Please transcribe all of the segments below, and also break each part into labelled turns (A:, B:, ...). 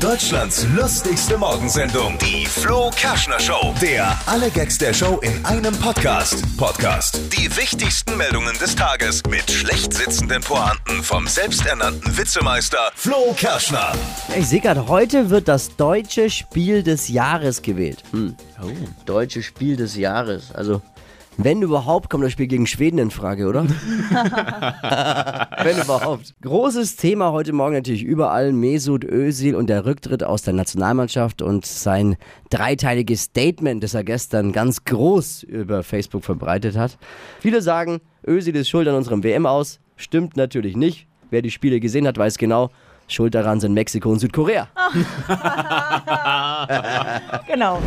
A: Deutschlands lustigste Morgensendung, die Flo Kerschner Show. Der alle Gags der Show in einem Podcast. Podcast. Die wichtigsten Meldungen des Tages mit schlecht sitzenden Pointen vom selbsternannten Witzemeister Flo Kerschner.
B: Ich sehe gerade, heute wird das deutsche Spiel des Jahres gewählt. Hm. Deutsche Spiel des Jahres. Also, wenn überhaupt, kommt das Spiel gegen Schweden in Frage, oder? wenn überhaupt. Großes Thema heute Morgen natürlich überall. Mesut Özil und der Rücktritt aus der Nationalmannschaft und sein dreiteiliges Statement, das er gestern ganz groß über Facebook verbreitet hat. Viele sagen, Özil ist schuld an unserem WM aus. Stimmt natürlich nicht. Wer die Spiele gesehen hat, weiß genau, Schuld daran sind Mexiko und Südkorea.
C: Genau.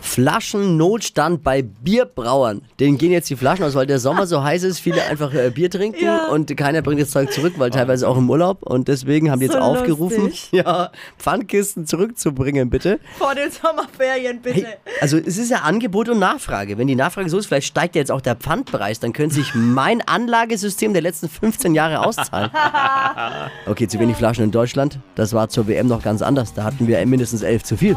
B: Flaschennotstand bei Bierbrauern. Denen gehen jetzt die Flaschen aus, weil der Sommer so heiß ist, viele einfach äh, Bier trinken
C: Ja.
B: und keiner bringt das Zeug zurück, weil teilweise auch im Urlaub. Und deswegen haben die jetzt
C: So
B: aufgerufen,
C: lustig.
B: ja, Pfandkisten zurückzubringen, bitte.
C: Vor den Sommerferien, bitte.
B: Hey, also es ist ja Angebot und Nachfrage. Wenn die Nachfrage so ist, vielleicht steigt ja jetzt auch der Pfandpreis, dann könnte sich mein Anlagesystem der letzten 15 Jahre auszahlen. Okay, zu wenig Flaschen in Deutschland. Das war zur WM noch ganz anders. Da hatten wir mindestens elf zu viel.